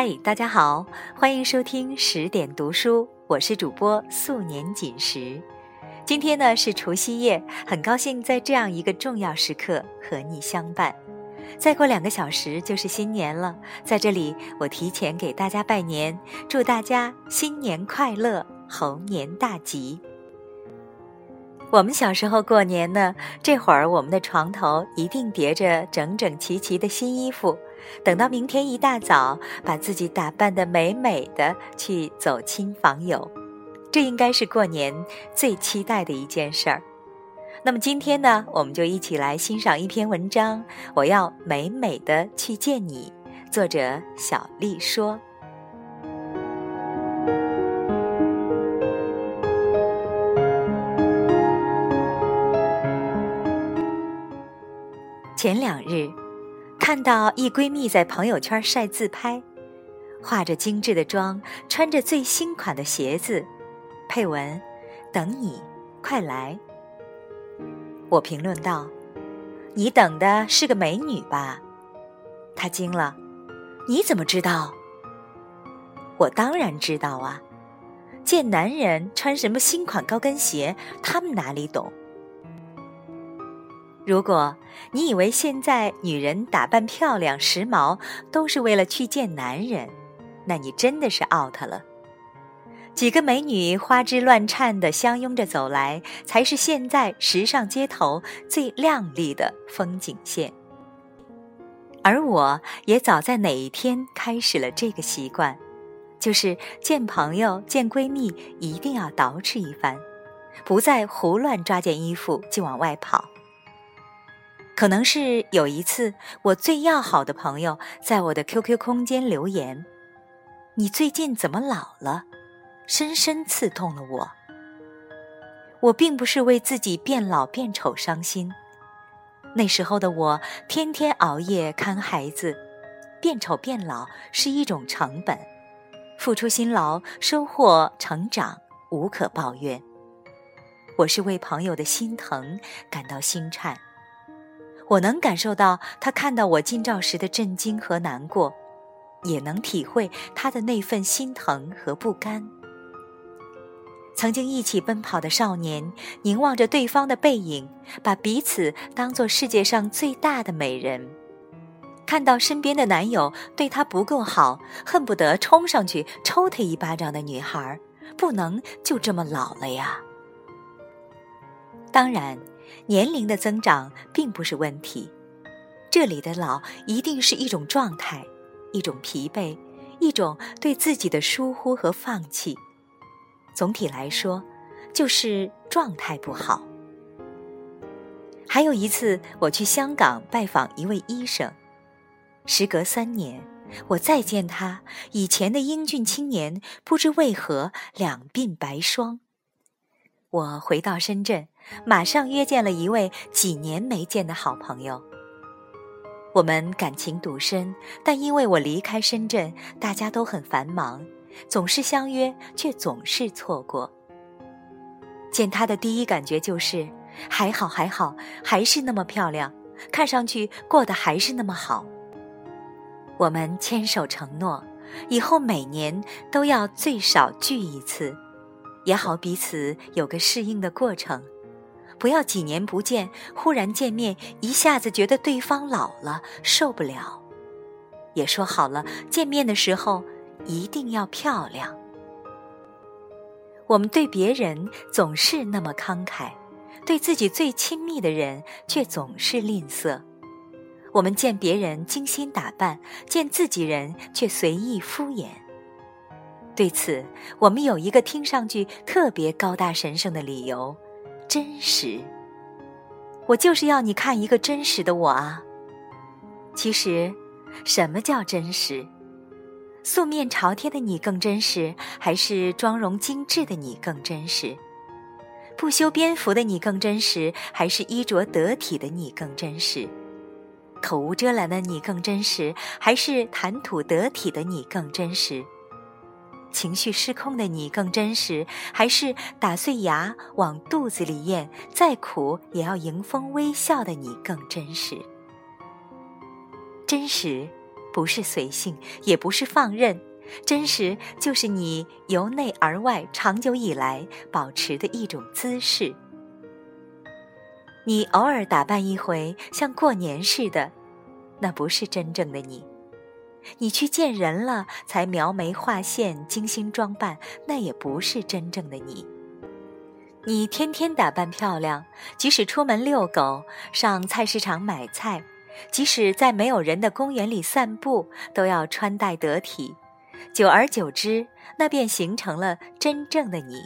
嗨，大家好，欢迎收听十点读书，我是主播素年锦时。今天呢是除夕夜，很高兴在这样一个重要时刻和你相伴。再过两个小时就是新年了，在这里我提前给大家拜年，祝大家新年快乐，猴年大吉。我们小时候过年呢，这会儿我们的床头一定叠着整整齐齐的新衣服，等到明天一大早，把自己打扮的美美的去走亲访友，这应该是过年最期待的一件事儿。那么今天呢，我们就一起来欣赏一篇文章，《我要美美的去见你》，作者小丽说。前两日，看到一闺蜜在朋友圈晒自拍，化着精致的妆，穿着最新款的鞋子，配文：“等你，快来。”我评论道：“你等的是个美女吧？”她惊了：“你怎么知道？”我当然知道啊，见男人穿什么新款高跟鞋，他们哪里懂？如果你以为现在女人打扮漂亮、时髦都是为了去见男人，那你真的是 out 了。几个美女花枝乱颤的相拥着走来，才是现在时尚街头最靓丽的风景线。而我也早在哪一天开始了这个习惯，就是见朋友、见闺蜜一定要捯饬一番，不再胡乱抓件衣服就往外跑。可能是有一次，我最要好的朋友在我的 QQ 空间留言：“你最近怎么老了？”深深刺痛了我。我并不是为自己变老变丑伤心，那时候的我天天熬夜看孩子，变丑变老是一种成本，付出辛劳收获成长，无可抱怨。我是为朋友的心疼感到心颤。我能感受到他看到我近照时的震惊和难过，也能体会他的那份心疼和不甘。曾经一起奔跑的少年，凝望着对方的背影，把彼此当做世界上最大的美人。看到身边的男友对她不够好，恨不得冲上去抽他一巴掌的女孩，不能就这么老了呀。当然。年龄的增长并不是问题，这里的老一定是一种状态，一种疲惫，一种对自己的疏忽和放弃。总体来说，就是状态不好。还有一次，我去香港拜访一位医生，时隔三年，我再见他，以前的英俊青年不知为何两鬓白霜。我回到深圳。马上约见了一位几年没见的好朋友。我们感情笃深，但因为我离开深圳，大家都很繁忙，总是相约，却总是错过。见他的第一感觉就是，还好还好，还是那么漂亮，看上去过得还是那么好。我们牵手承诺，以后每年都要最少聚一次，也好彼此有个适应的过程。不要几年不见，忽然见面，一下子觉得对方老了，受不了。也说好了，见面的时候一定要漂亮。我们对别人总是那么慷慨，对自己最亲密的人却总是吝啬。我们见别人精心打扮，见自己人却随意敷衍。对此，我们有一个听上去特别高大神圣的理由。真实，我就是要你看一个真实的我啊。其实，什么叫真实？素面朝天的你更真实，还是妆容精致的你更真实？不修边幅的你更真实，还是衣着得体的你更真实？口无遮拦的你更真实，还是谈吐得体的你更真实？情绪失控的你更真实，还是打碎牙往肚子里咽，再苦也要迎风微笑的你更真实？真实，不是随性，也不是放任，真实就是你由内而外长久以来保持的一种姿势。你偶尔打扮一回，像过年似的，那不是真正的你；你去见人了，才描眉画线、精心装扮，那也不是真正的你。你天天打扮漂亮，即使出门遛狗、上菜市场买菜。即使在没有人的公园里散步，都要穿戴得体。久而久之，那便形成了真正的你。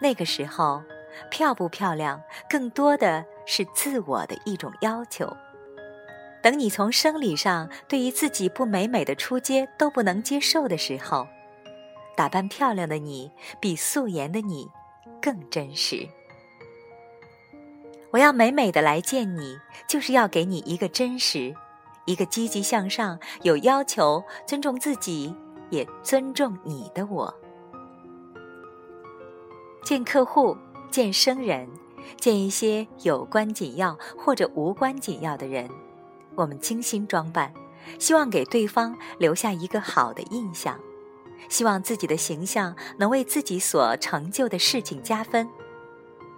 那个时候，漂不漂亮，更多的是自我的一种要求。等你从生理上对于自己不美美的出街都不能接受的时候，打扮漂亮的你，比素颜的你更真实。我要美美的来见你，就是要给你一个真实，一个积极向上、有要求、尊重自己也尊重你的我。见客户、见生人、见一些有关紧要或者无关紧要的人，我们精心装扮，希望给对方留下一个好的印象，希望自己的形象能为自己所成就的事情加分。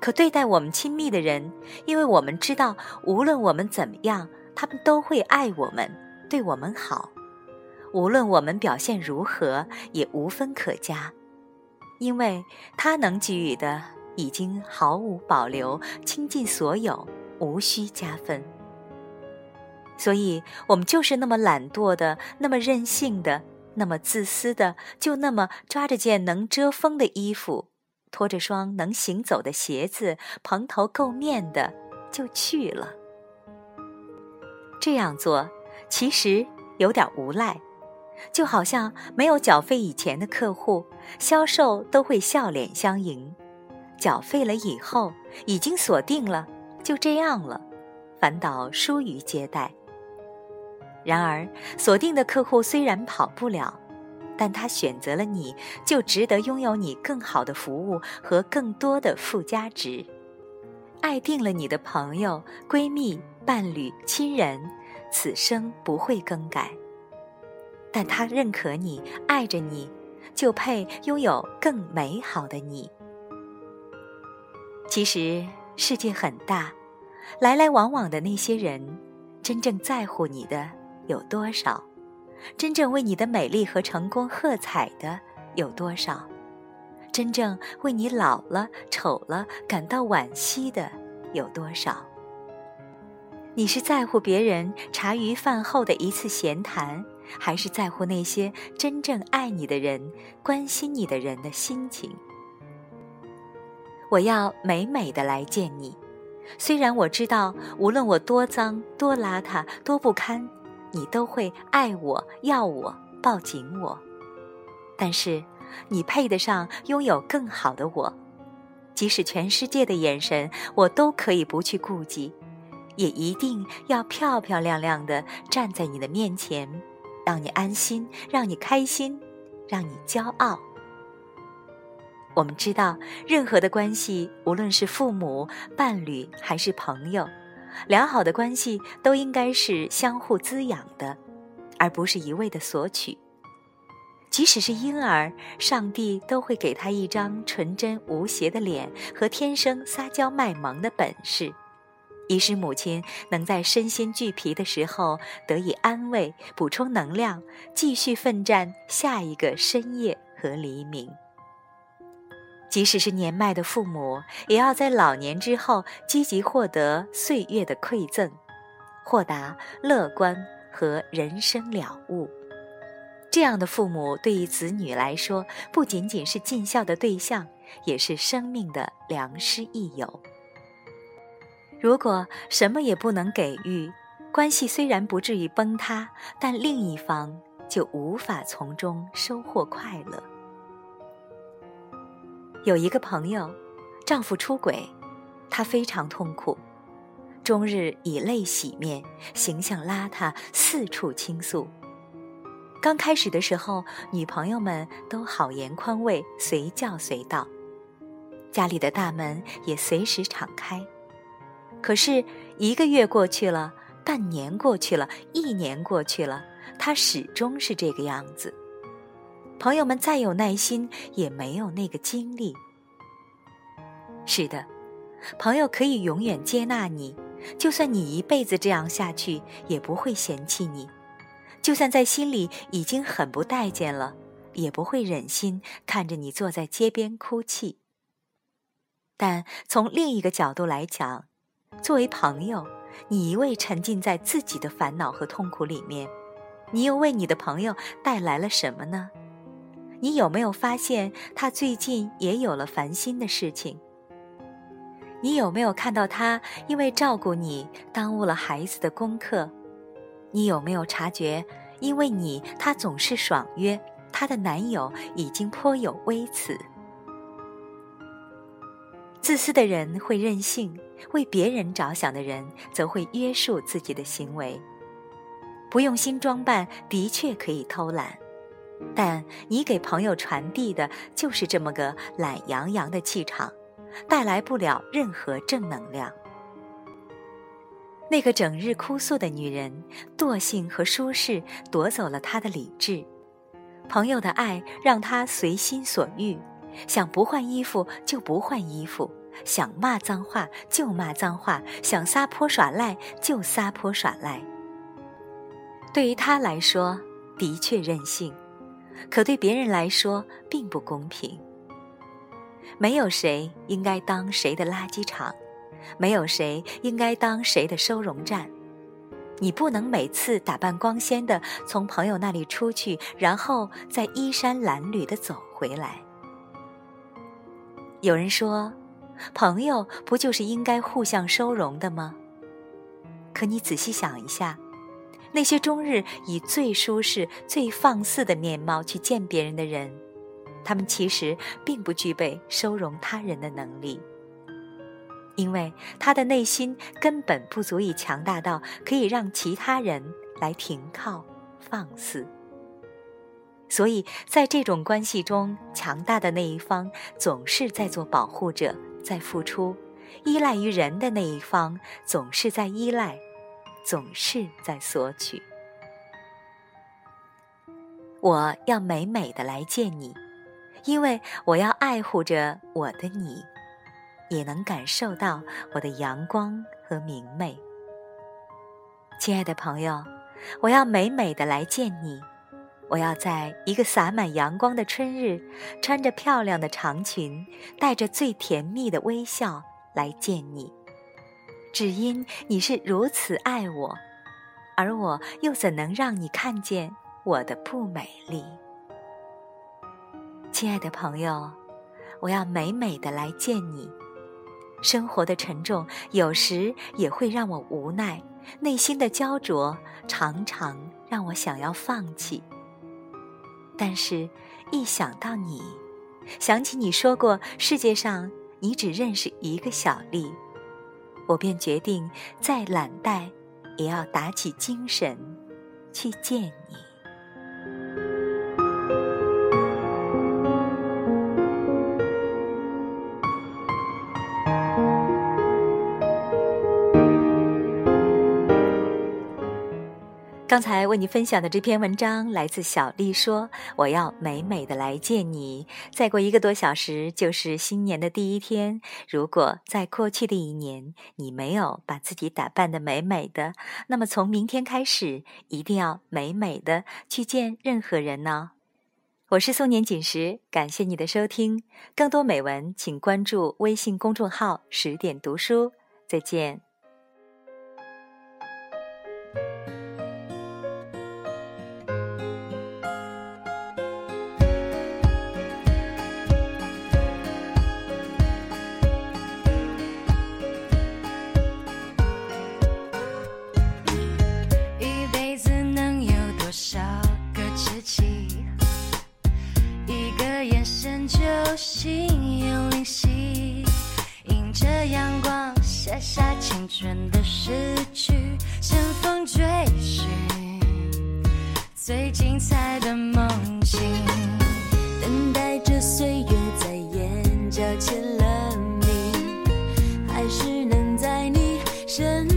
可对待我们亲密的人，因为我们知道，无论我们怎么样，他们都会爱我们，对我们好。无论我们表现如何，也无分可加，因为他能给予的已经毫无保留，倾尽所有，无需加分。所以，我们就是那么懒惰的，那么任性的，那么自私的，就那么抓着件能遮风的衣服。拖着双能行走的鞋子，蓬头垢面的就去了。这样做其实有点无赖，就好像没有缴费以前的客户，销售都会笑脸相迎；缴费了以后，已经锁定了，就这样了，反倒疏于接待。然而，锁定的客户虽然跑不了。但他选择了你，就值得拥有你更好的服务和更多的附加值。爱定了你的朋友、闺蜜、伴侣、亲人，此生不会更改。但他认可你，爱着你，就配拥有更美好的你。其实世界很大，来来往往的那些人，真正在乎你的有多少？真正为你的美丽和成功喝彩的有多少？真正为你老了、丑了感到惋惜的有多少？你是在乎别人茶余饭后的一次闲谈，还是在乎那些真正爱你的人、关心你的人的心情？我要美美的来见你，虽然我知道，无论我多脏、多邋遢、多不堪。你都会爱我、要我、抱紧我，但是你配得上拥有更好的我。即使全世界的眼神，我都可以不去顾及，也一定要漂漂亮亮的站在你的面前，让你安心，让你开心，让你骄傲。我们知道，任何的关系，无论是父母、伴侣还是朋友。良好的关系都应该是相互滋养的，而不是一味的索取。即使是婴儿，上帝都会给他一张纯真无邪的脸和天生撒娇卖萌的本事，以使母亲能在身心俱疲的时候得以安慰、补充能量，继续奋战下一个深夜和黎明。即使是年迈的父母，也要在老年之后积极获得岁月的馈赠，豁达、乐观和人生了悟。这样的父母对于子女来说，不仅仅是尽孝的对象，也是生命的良师益友。如果什么也不能给予，关系虽然不至于崩塌，但另一方就无法从中收获快乐。有一个朋友，丈夫出轨，她非常痛苦，终日以泪洗面，形象邋遢，四处倾诉。刚开始的时候，女朋友们都好言宽慰，随叫随到，家里的大门也随时敞开。可是一个月过去了，半年过去了，一年过去了，他始终是这个样子。朋友们再有耐心，也没有那个精力。是的，朋友可以永远接纳你，就算你一辈子这样下去，也不会嫌弃你；就算在心里已经很不待见了，也不会忍心看着你坐在街边哭泣。但从另一个角度来讲，作为朋友，你一味沉浸在自己的烦恼和痛苦里面，你又为你的朋友带来了什么呢？你有没有发现他最近也有了烦心的事情？你有没有看到他因为照顾你耽误了孩子的功课？你有没有察觉，因为你他总是爽约，她的男友已经颇有微词？自私的人会任性，为别人着想的人则会约束自己的行为。不用心装扮的确可以偷懒，但你给朋友传递的就是这么个懒洋洋的气场。带来不了任何正能量。那个整日哭诉的女人，惰性和舒适夺走了她的理智。朋友的爱让她随心所欲，想不换衣服就不换衣服，想骂脏话就骂脏话，想撒泼耍赖就撒泼耍赖。对于她来说，的确任性，可对别人来说并不公平。没有谁应该当谁的垃圾场，没有谁应该当谁的收容站。你不能每次打扮光鲜的从朋友那里出去，然后再衣衫褴褛的走回来。有人说，朋友不就是应该互相收容的吗？可你仔细想一下，那些终日以最舒适、最放肆的面貌去见别人的人。他们其实并不具备收容他人的能力，因为他的内心根本不足以强大到可以让其他人来停靠、放肆。所以在这种关系中，强大的那一方总是在做保护者，在付出；依赖于人的那一方总是在依赖，总是在索取。我要美美的来见你。因为我要爱护着我的你，也能感受到我的阳光和明媚。亲爱的朋友，我要美美的来见你。我要在一个洒满阳光的春日，穿着漂亮的长裙，带着最甜蜜的微笑来见你。只因你是如此爱我，而我又怎能让你看见我的不美丽？亲爱的朋友，我要美美的来见你。生活的沉重有时也会让我无奈，内心的焦灼常常让我想要放弃。但是，一想到你，想起你说过世界上你只认识一个小丽，我便决定再懒怠，也要打起精神去见你。刚才为你分享的这篇文章来自小丽说：“我要美美的来见你。再过一个多小时就是新年的第一天。如果在过去的一年你没有把自己打扮的美美的，那么从明天开始一定要美美的去见任何人呢。”我是宋年锦时，感谢你的收听。更多美文，请关注微信公众号“十点读书”。再见。身